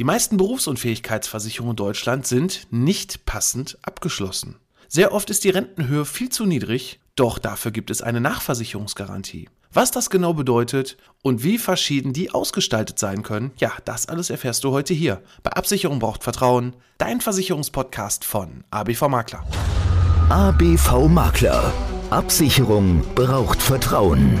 Die meisten Berufsunfähigkeitsversicherungen in Deutschland sind nicht passend abgeschlossen. Sehr oft ist die Rentenhöhe viel zu niedrig, doch dafür gibt es eine Nachversicherungsgarantie. Was das genau bedeutet und wie verschieden die ausgestaltet sein können, ja, das alles erfährst du heute hier. Bei Absicherung braucht Vertrauen, dein Versicherungspodcast von ABV Makler. ABV Makler. Absicherung braucht Vertrauen.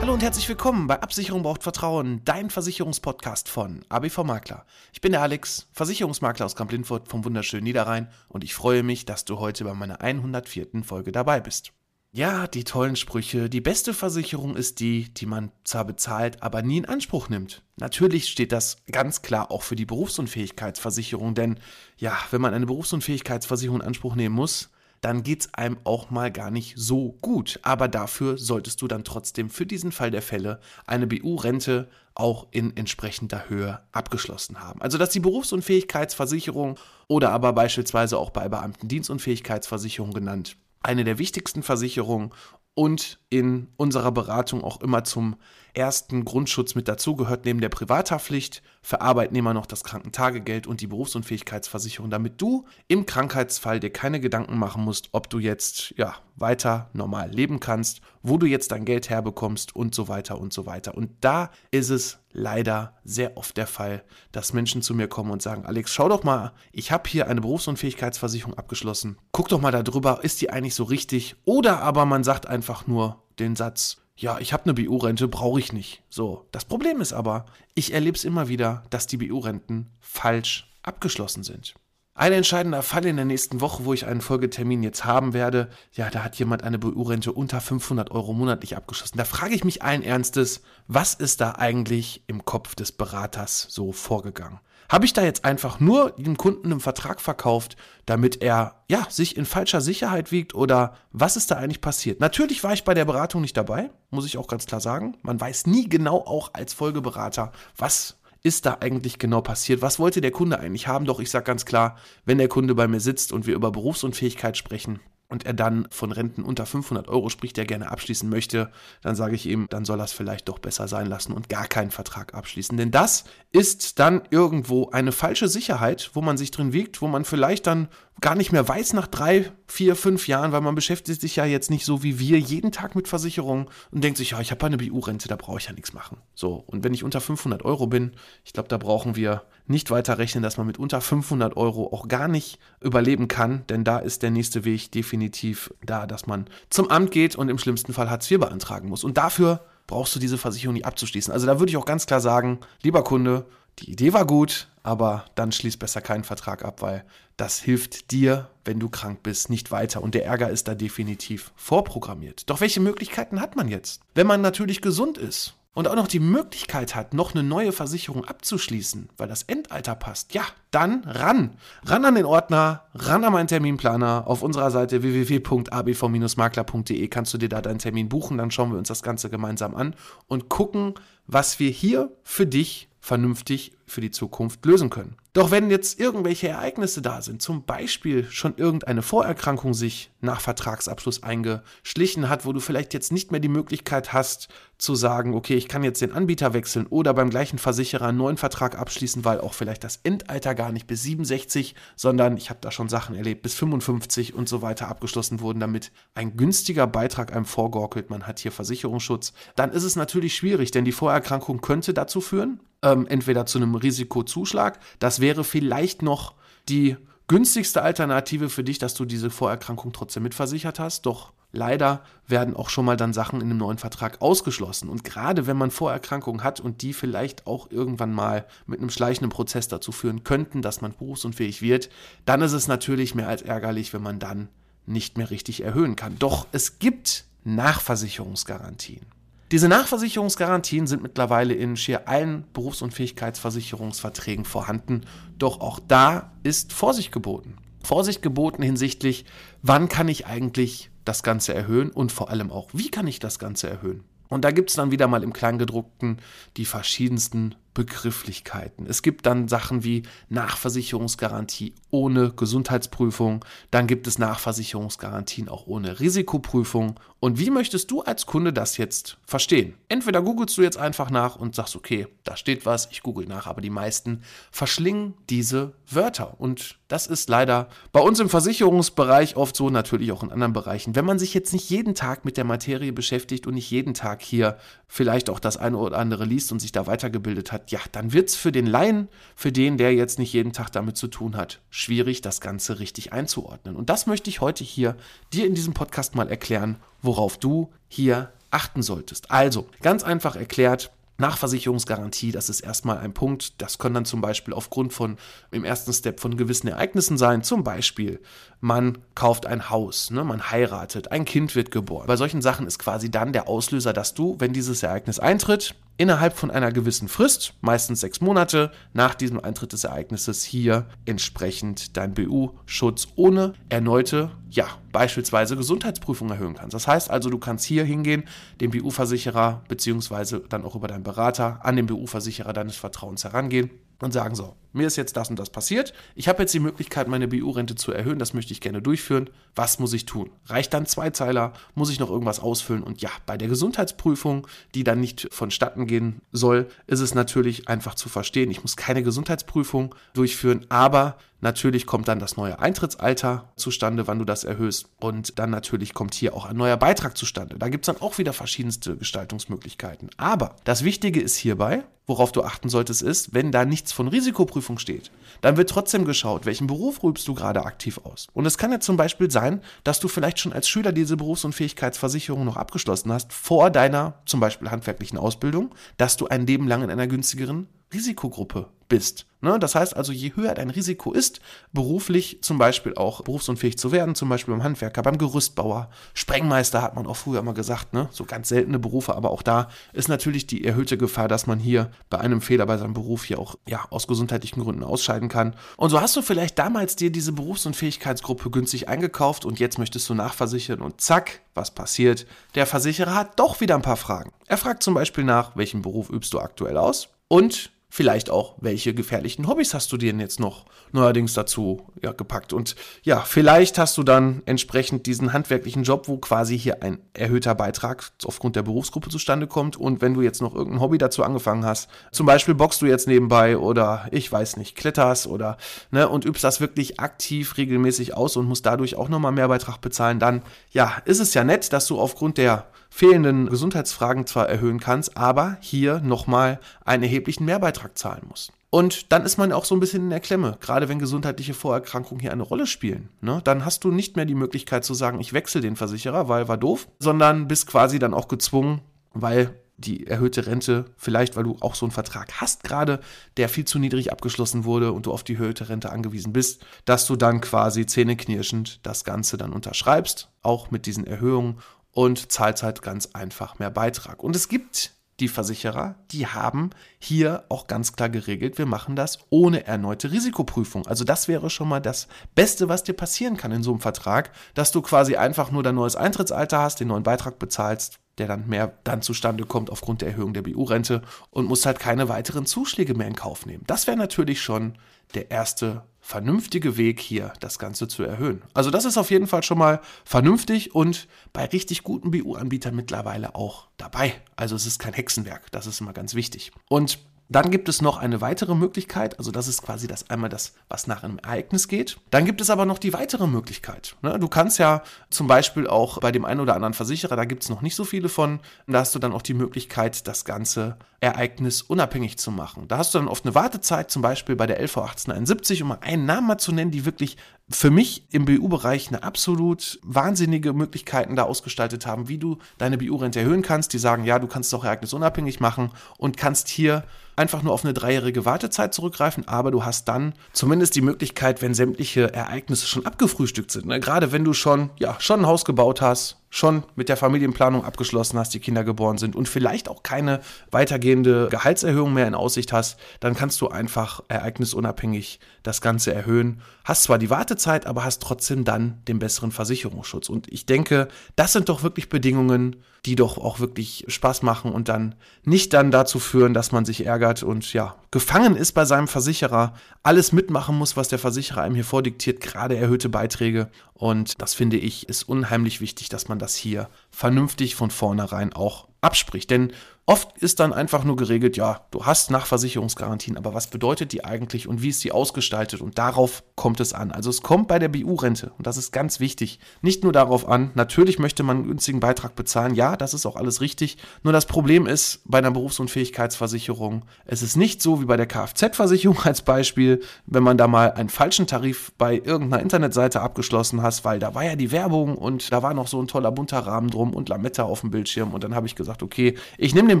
Hallo und herzlich willkommen bei Absicherung braucht Vertrauen, dein Versicherungspodcast von ABV Makler. Ich bin der Alex, Versicherungsmakler aus Kamp-Lindfurt vom wunderschönen Niederrhein und ich freue mich, dass du heute bei meiner 104. Folge dabei bist. Ja, die tollen Sprüche. Die beste Versicherung ist die, die man zwar bezahlt, aber nie in Anspruch nimmt. Natürlich steht das ganz klar auch für die Berufsunfähigkeitsversicherung, denn ja, wenn man eine Berufsunfähigkeitsversicherung in Anspruch nehmen muss, dann geht's einem auch mal gar nicht so gut. Aber dafür solltest du dann trotzdem für diesen Fall der Fälle eine BU-Rente auch in entsprechender Höhe abgeschlossen haben. Also dass die Berufsunfähigkeitsversicherung oder aber beispielsweise auch bei Beamtendienstunfähigkeitsversicherung genannt eine der wichtigsten Versicherungen und in unserer Beratung auch immer zum ersten Grundschutz mit dazugehört, neben der Privathaftpflicht für Arbeitnehmer noch das Krankentagegeld und die Berufsunfähigkeitsversicherung, damit du im Krankheitsfall dir keine Gedanken machen musst, ob du jetzt ja weiter normal leben kannst, wo du jetzt dein Geld herbekommst und so weiter und so weiter. Und da ist es leider sehr oft der Fall, dass Menschen zu mir kommen und sagen, Alex, schau doch mal, ich habe hier eine Berufsunfähigkeitsversicherung abgeschlossen. Guck doch mal darüber, ist die eigentlich so richtig? Oder aber man sagt einfach nur den Satz, ja, ich habe eine BU-Rente, brauche ich nicht. So, das Problem ist aber, ich erlebe es immer wieder, dass die BU-Renten falsch abgeschlossen sind. Ein entscheidender Fall in der nächsten Woche, wo ich einen Folgetermin jetzt haben werde, ja, da hat jemand eine BU-Rente unter 500 Euro monatlich abgeschlossen. Da frage ich mich allen Ernstes, was ist da eigentlich im Kopf des Beraters so vorgegangen? Habe ich da jetzt einfach nur dem Kunden einen Vertrag verkauft, damit er ja sich in falscher Sicherheit wiegt oder was ist da eigentlich passiert? Natürlich war ich bei der Beratung nicht dabei, muss ich auch ganz klar sagen. Man weiß nie genau auch als Folgeberater, was ist da eigentlich genau passiert? Was wollte der Kunde eigentlich haben? Doch ich sage ganz klar, wenn der Kunde bei mir sitzt und wir über Berufsunfähigkeit sprechen, und er dann von Renten unter 500 Euro spricht, der gerne abschließen möchte, dann sage ich ihm, dann soll er es vielleicht doch besser sein lassen und gar keinen Vertrag abschließen. Denn das ist dann irgendwo eine falsche Sicherheit, wo man sich drin wiegt, wo man vielleicht dann gar nicht mehr weiß nach drei, vier, fünf Jahren, weil man beschäftigt sich ja jetzt nicht so wie wir jeden Tag mit Versicherungen und denkt sich, ja, ich habe eine BU-Rente, da brauche ich ja nichts machen. So, und wenn ich unter 500 Euro bin, ich glaube, da brauchen wir nicht weiter rechnen, dass man mit unter 500 Euro auch gar nicht überleben kann, denn da ist der nächste Weg definitiv da, dass man zum Amt geht und im schlimmsten Fall Hartz IV beantragen muss. Und dafür brauchst du diese Versicherung nicht abzuschließen. Also da würde ich auch ganz klar sagen, lieber Kunde, die Idee war gut, aber dann schließ besser keinen Vertrag ab, weil das hilft dir, wenn du krank bist, nicht weiter. Und der Ärger ist da definitiv vorprogrammiert. Doch welche Möglichkeiten hat man jetzt? Wenn man natürlich gesund ist und auch noch die Möglichkeit hat, noch eine neue Versicherung abzuschließen, weil das Endalter passt, ja, dann ran. Ran an den Ordner, ran an meinen Terminplaner. Auf unserer Seite www.abv-makler.de kannst du dir da deinen Termin buchen. Dann schauen wir uns das Ganze gemeinsam an und gucken, was wir hier für dich vernünftig für die Zukunft lösen können. Doch wenn jetzt irgendwelche Ereignisse da sind, zum Beispiel schon irgendeine Vorerkrankung sich nach Vertragsabschluss eingeschlichen hat, wo du vielleicht jetzt nicht mehr die Möglichkeit hast zu sagen, okay, ich kann jetzt den Anbieter wechseln oder beim gleichen Versicherer einen neuen Vertrag abschließen, weil auch vielleicht das Endalter gar nicht bis 67, sondern ich habe da schon Sachen erlebt, bis 55 und so weiter abgeschlossen wurden, damit ein günstiger Beitrag einem vorgorkelt, man hat hier Versicherungsschutz, dann ist es natürlich schwierig, denn die Vorerkrankung könnte dazu führen, ähm, entweder zu einem Risikozuschlag. Das wäre vielleicht noch die günstigste Alternative für dich, dass du diese Vorerkrankung trotzdem mitversichert hast. Doch leider werden auch schon mal dann Sachen in einem neuen Vertrag ausgeschlossen. Und gerade wenn man Vorerkrankungen hat und die vielleicht auch irgendwann mal mit einem schleichenden Prozess dazu führen könnten, dass man berufsunfähig wird, dann ist es natürlich mehr als ärgerlich, wenn man dann nicht mehr richtig erhöhen kann. Doch es gibt Nachversicherungsgarantien. Diese Nachversicherungsgarantien sind mittlerweile in schier allen Berufsunfähigkeitsversicherungsverträgen vorhanden, doch auch da ist Vorsicht geboten. Vorsicht geboten hinsichtlich, wann kann ich eigentlich das Ganze erhöhen und vor allem auch, wie kann ich das Ganze erhöhen? Und da gibt es dann wieder mal im Kleingedruckten die verschiedensten Begrifflichkeiten. Es gibt dann Sachen wie Nachversicherungsgarantie ohne Gesundheitsprüfung, dann gibt es Nachversicherungsgarantien auch ohne Risikoprüfung. Und wie möchtest du als Kunde das jetzt verstehen? Entweder googelst du jetzt einfach nach und sagst, okay, da steht was, ich google nach, aber die meisten verschlingen diese Wörter. Und das ist leider bei uns im Versicherungsbereich oft so, natürlich auch in anderen Bereichen. Wenn man sich jetzt nicht jeden Tag mit der Materie beschäftigt und nicht jeden Tag hier vielleicht auch das eine oder andere liest und sich da weitergebildet hat, ja, dann wird es für den Laien, für den, der jetzt nicht jeden Tag damit zu tun hat, schwierig, das Ganze richtig einzuordnen. Und das möchte ich heute hier dir in diesem Podcast mal erklären, worauf du hier achten solltest. Also, ganz einfach erklärt, Nachversicherungsgarantie, das ist erstmal ein Punkt. Das kann dann zum Beispiel aufgrund von im ersten Step von gewissen Ereignissen sein. Zum Beispiel, man kauft ein Haus, ne, man heiratet, ein Kind wird geboren. Bei solchen Sachen ist quasi dann der Auslöser, dass du, wenn dieses Ereignis eintritt, innerhalb von einer gewissen Frist, meistens sechs Monate nach diesem Eintritt des Ereignisses, hier entsprechend dein BU-Schutz ohne erneute, ja, beispielsweise Gesundheitsprüfung erhöhen kannst. Das heißt also, du kannst hier hingehen, dem BU-Versicherer beziehungsweise dann auch über deinen Berater an den BU-Versicherer deines Vertrauens herangehen und sagen so, mir ist jetzt das und das passiert, ich habe jetzt die Möglichkeit, meine BU-Rente zu erhöhen, das möchte ich gerne durchführen, was muss ich tun? Reicht dann zwei Zeiler, muss ich noch irgendwas ausfüllen? Und ja, bei der Gesundheitsprüfung, die dann nicht vonstatten gehen soll, ist es natürlich einfach zu verstehen, ich muss keine Gesundheitsprüfung durchführen, aber Natürlich kommt dann das neue Eintrittsalter zustande, wann du das erhöhst. Und dann natürlich kommt hier auch ein neuer Beitrag zustande. Da gibt es dann auch wieder verschiedenste Gestaltungsmöglichkeiten. Aber das Wichtige ist hierbei, worauf du achten solltest, ist, wenn da nichts von Risikoprüfung steht, dann wird trotzdem geschaut, welchen Beruf rübst du gerade aktiv aus. Und es kann ja zum Beispiel sein, dass du vielleicht schon als Schüler diese Berufsunfähigkeitsversicherung noch abgeschlossen hast, vor deiner zum Beispiel handwerklichen Ausbildung, dass du ein Leben lang in einer günstigeren Risikogruppe bist. Ne? Das heißt also, je höher dein Risiko ist, beruflich zum Beispiel auch berufsunfähig zu werden, zum Beispiel beim Handwerker, beim Gerüstbauer, Sprengmeister hat man auch früher immer gesagt, ne? so ganz seltene Berufe, aber auch da ist natürlich die erhöhte Gefahr, dass man hier bei einem Fehler bei seinem Beruf hier auch ja, aus gesundheitlichen Gründen ausscheiden kann. Und so hast du vielleicht damals dir diese Berufsunfähigkeitsgruppe günstig eingekauft und jetzt möchtest du nachversichern und zack, was passiert? Der Versicherer hat doch wieder ein paar Fragen. Er fragt zum Beispiel nach, welchen Beruf übst du aktuell aus? Und Vielleicht auch, welche gefährlichen Hobbys hast du dir denn jetzt noch neuerdings dazu ja, gepackt? Und ja, vielleicht hast du dann entsprechend diesen handwerklichen Job, wo quasi hier ein erhöhter Beitrag aufgrund der Berufsgruppe zustande kommt. Und wenn du jetzt noch irgendein Hobby dazu angefangen hast, zum Beispiel boxst du jetzt nebenbei oder ich weiß nicht, kletterst oder ne, und übst das wirklich aktiv regelmäßig aus und musst dadurch auch nochmal mehr Beitrag bezahlen, dann ja, ist es ja nett, dass du aufgrund der fehlenden Gesundheitsfragen zwar erhöhen kannst, aber hier nochmal einen erheblichen Mehrbeitrag zahlen musst. Und dann ist man auch so ein bisschen in der Klemme, gerade wenn gesundheitliche Vorerkrankungen hier eine Rolle spielen. Ne? Dann hast du nicht mehr die Möglichkeit zu sagen, ich wechsle den Versicherer, weil war doof, sondern bist quasi dann auch gezwungen, weil die erhöhte Rente, vielleicht weil du auch so einen Vertrag hast gerade, der viel zu niedrig abgeschlossen wurde und du auf die erhöhte Rente angewiesen bist, dass du dann quasi zähneknirschend das Ganze dann unterschreibst, auch mit diesen Erhöhungen und zahlt halt ganz einfach mehr Beitrag. Und es gibt die Versicherer, die haben hier auch ganz klar geregelt, wir machen das ohne erneute Risikoprüfung. Also das wäre schon mal das Beste, was dir passieren kann in so einem Vertrag, dass du quasi einfach nur dein neues Eintrittsalter hast, den neuen Beitrag bezahlst, der dann mehr dann zustande kommt aufgrund der Erhöhung der BU-Rente und musst halt keine weiteren Zuschläge mehr in Kauf nehmen. Das wäre natürlich schon der erste vernünftige Weg hier, das Ganze zu erhöhen. Also das ist auf jeden Fall schon mal vernünftig und bei richtig guten BU-Anbietern mittlerweile auch dabei. Also es ist kein Hexenwerk, das ist immer ganz wichtig. Und dann gibt es noch eine weitere Möglichkeit, also das ist quasi das einmal das, was nach einem Ereignis geht. Dann gibt es aber noch die weitere Möglichkeit. Ne? Du kannst ja zum Beispiel auch bei dem einen oder anderen Versicherer, da gibt es noch nicht so viele von, da hast du dann auch die Möglichkeit, das Ganze ereignisunabhängig zu machen. Da hast du dann oft eine Wartezeit, zum Beispiel bei der LV 1871, um einen Namen mal zu nennen, die wirklich für mich im BU-Bereich eine absolut wahnsinnige Möglichkeiten da ausgestaltet haben, wie du deine BU-Rente erhöhen kannst. Die sagen, ja, du kannst es auch ereignisunabhängig machen und kannst hier einfach nur auf eine dreijährige Wartezeit zurückgreifen, aber du hast dann zumindest die Möglichkeit, wenn sämtliche Ereignisse schon abgefrühstückt sind. Ne? Gerade wenn du schon, ja, schon ein Haus gebaut hast, schon mit der Familienplanung abgeschlossen hast, die Kinder geboren sind und vielleicht auch keine weitergehende Gehaltserhöhung mehr in Aussicht hast, dann kannst du einfach ereignisunabhängig das Ganze erhöhen. Hast zwar die Wartezeit, aber hast trotzdem dann den besseren Versicherungsschutz. Und ich denke, das sind doch wirklich Bedingungen, die doch auch wirklich Spaß machen und dann nicht dann dazu führen, dass man sich ärgert und ja, gefangen ist bei seinem Versicherer, alles mitmachen muss, was der Versicherer einem hier vordiktiert, gerade erhöhte Beiträge. Und das finde ich ist unheimlich wichtig, dass man das hier vernünftig von vornherein auch abspricht. Denn Oft ist dann einfach nur geregelt, ja, du hast Nachversicherungsgarantien, aber was bedeutet die eigentlich und wie ist die ausgestaltet? Und darauf kommt es an. Also es kommt bei der BU-Rente, und das ist ganz wichtig, nicht nur darauf an, natürlich möchte man einen günstigen Beitrag bezahlen, ja, das ist auch alles richtig. Nur das Problem ist bei einer Berufsunfähigkeitsversicherung, es ist nicht so wie bei der Kfz-Versicherung als Beispiel, wenn man da mal einen falschen Tarif bei irgendeiner Internetseite abgeschlossen hast, weil da war ja die Werbung und da war noch so ein toller bunter Rahmen drum und Lametta auf dem Bildschirm und dann habe ich gesagt, okay, ich nehme den den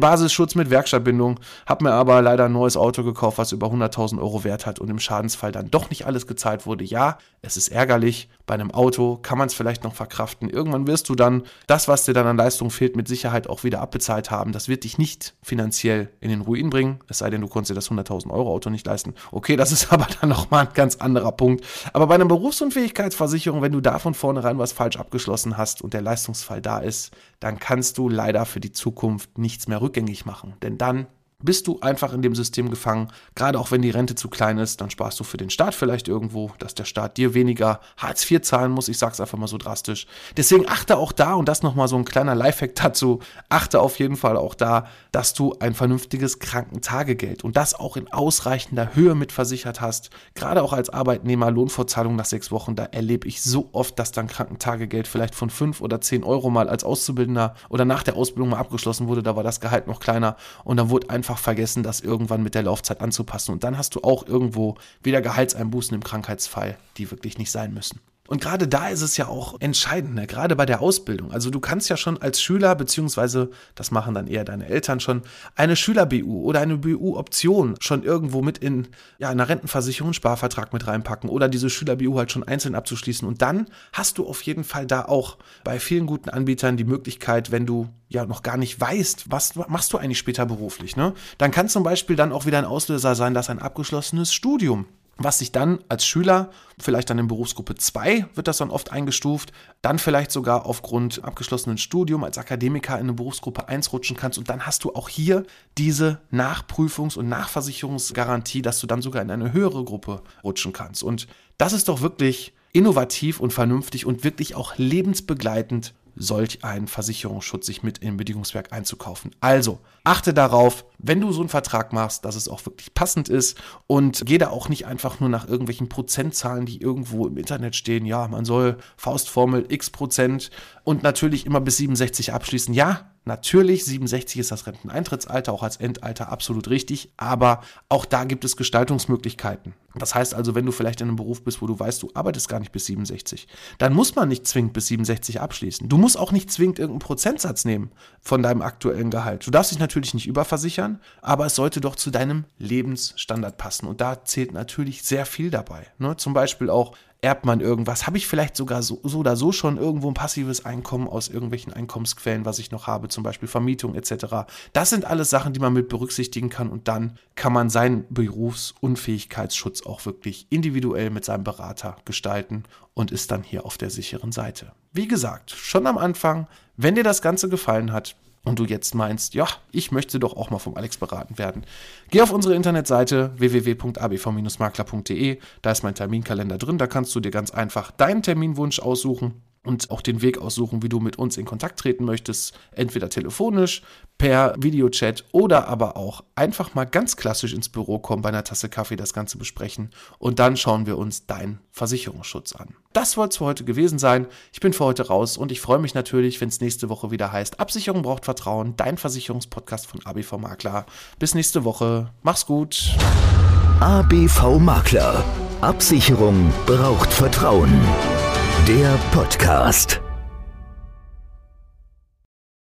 Basisschutz mit Werkstattbindung, habe mir aber leider ein neues Auto gekauft, was über 100.000 Euro wert hat und im Schadensfall dann doch nicht alles gezahlt wurde. Ja, es ist ärgerlich. Bei einem Auto kann man es vielleicht noch verkraften. Irgendwann wirst du dann das, was dir dann an Leistung fehlt, mit Sicherheit auch wieder abbezahlt haben. Das wird dich nicht finanziell in den Ruin bringen, es sei denn, du konntest dir das 100.000 Euro Auto nicht leisten. Okay, das ist aber dann nochmal ein ganz anderer Punkt. Aber bei einer Berufsunfähigkeitsversicherung, wenn du da von vornherein was falsch abgeschlossen hast und der Leistungsfall da ist, dann kannst du leider für die Zukunft nichts mehr rückgängig machen. Denn dann bist du einfach in dem System gefangen. Gerade auch wenn die Rente zu klein ist, dann sparst du für den Staat vielleicht irgendwo, dass der Staat dir weniger Hartz IV zahlen muss. Ich sag's einfach mal so drastisch. Deswegen achte auch da, und das nochmal so ein kleiner Lifehack dazu, achte auf jeden Fall auch da, dass du ein vernünftiges Krankentagegeld und das auch in ausreichender Höhe mit versichert hast. Gerade auch als Arbeitnehmer Lohnfortzahlung nach sechs Wochen, da erlebe ich so oft, dass dann Krankentagegeld vielleicht von fünf oder zehn Euro mal als Auszubildender oder nach der Ausbildung mal abgeschlossen wurde. Da war das Gehalt noch kleiner und dann wurde einfach einfach vergessen, das irgendwann mit der Laufzeit anzupassen. Und dann hast du auch irgendwo wieder Gehaltseinbußen im Krankheitsfall, die wirklich nicht sein müssen. Und gerade da ist es ja auch entscheidend, ne? gerade bei der Ausbildung. Also du kannst ja schon als Schüler, beziehungsweise das machen dann eher deine Eltern schon, eine Schüler-BU oder eine BU-Option schon irgendwo mit in ja, einer Rentenversicherung, Sparvertrag mit reinpacken oder diese Schüler-BU halt schon einzeln abzuschließen. Und dann hast du auf jeden Fall da auch bei vielen guten Anbietern die Möglichkeit, wenn du ja noch gar nicht weißt, was machst du eigentlich später beruflich, ne? Dann kann zum Beispiel dann auch wieder ein Auslöser sein, dass ein abgeschlossenes Studium was sich dann als Schüler, vielleicht dann in Berufsgruppe 2 wird das dann oft eingestuft, dann vielleicht sogar aufgrund abgeschlossenen Studium als Akademiker in eine Berufsgruppe 1 rutschen kannst und dann hast du auch hier diese Nachprüfungs- und Nachversicherungsgarantie, dass du dann sogar in eine höhere Gruppe rutschen kannst. Und das ist doch wirklich innovativ und vernünftig und wirklich auch lebensbegleitend solch einen Versicherungsschutz sich mit im Bedingungswerk einzukaufen. Also achte darauf, wenn du so einen Vertrag machst, dass es auch wirklich passend ist und geh da auch nicht einfach nur nach irgendwelchen Prozentzahlen, die irgendwo im Internet stehen. Ja, man soll Faustformel x Prozent und natürlich immer bis 67 abschließen. Ja, Natürlich, 67 ist das Renteneintrittsalter auch als Endalter absolut richtig, aber auch da gibt es Gestaltungsmöglichkeiten. Das heißt also, wenn du vielleicht in einem Beruf bist, wo du weißt, du arbeitest gar nicht bis 67, dann muss man nicht zwingend bis 67 abschließen. Du musst auch nicht zwingend irgendeinen Prozentsatz nehmen von deinem aktuellen Gehalt. Du darfst dich natürlich nicht überversichern, aber es sollte doch zu deinem Lebensstandard passen. Und da zählt natürlich sehr viel dabei. Ne? Zum Beispiel auch erbt man irgendwas? Habe ich vielleicht sogar so, so, oder so schon irgendwo ein passives Einkommen aus irgendwelchen Einkommensquellen, was ich noch habe, zum Beispiel Vermietung etc. Das sind alles Sachen, die man mit berücksichtigen kann und dann kann man seinen Berufsunfähigkeitsschutz auch wirklich individuell mit seinem Berater gestalten und ist dann hier auf der sicheren Seite. Wie gesagt, schon am Anfang, wenn dir das Ganze gefallen hat, und du jetzt meinst, ja, ich möchte doch auch mal vom Alex beraten werden, geh auf unsere Internetseite www.abv-makler.de, da ist mein Terminkalender drin, da kannst du dir ganz einfach deinen Terminwunsch aussuchen und auch den Weg aussuchen, wie du mit uns in Kontakt treten möchtest. Entweder telefonisch, per Videochat oder aber auch einfach mal ganz klassisch ins Büro kommen, bei einer Tasse Kaffee das Ganze besprechen und dann schauen wir uns deinen Versicherungsschutz an. Das soll es für heute gewesen sein. Ich bin für heute raus und ich freue mich natürlich, wenn es nächste Woche wieder heißt, Absicherung braucht Vertrauen, dein Versicherungspodcast von ABV Makler. Bis nächste Woche. Mach's gut. ABV Makler. Absicherung braucht Vertrauen. Der Podcast.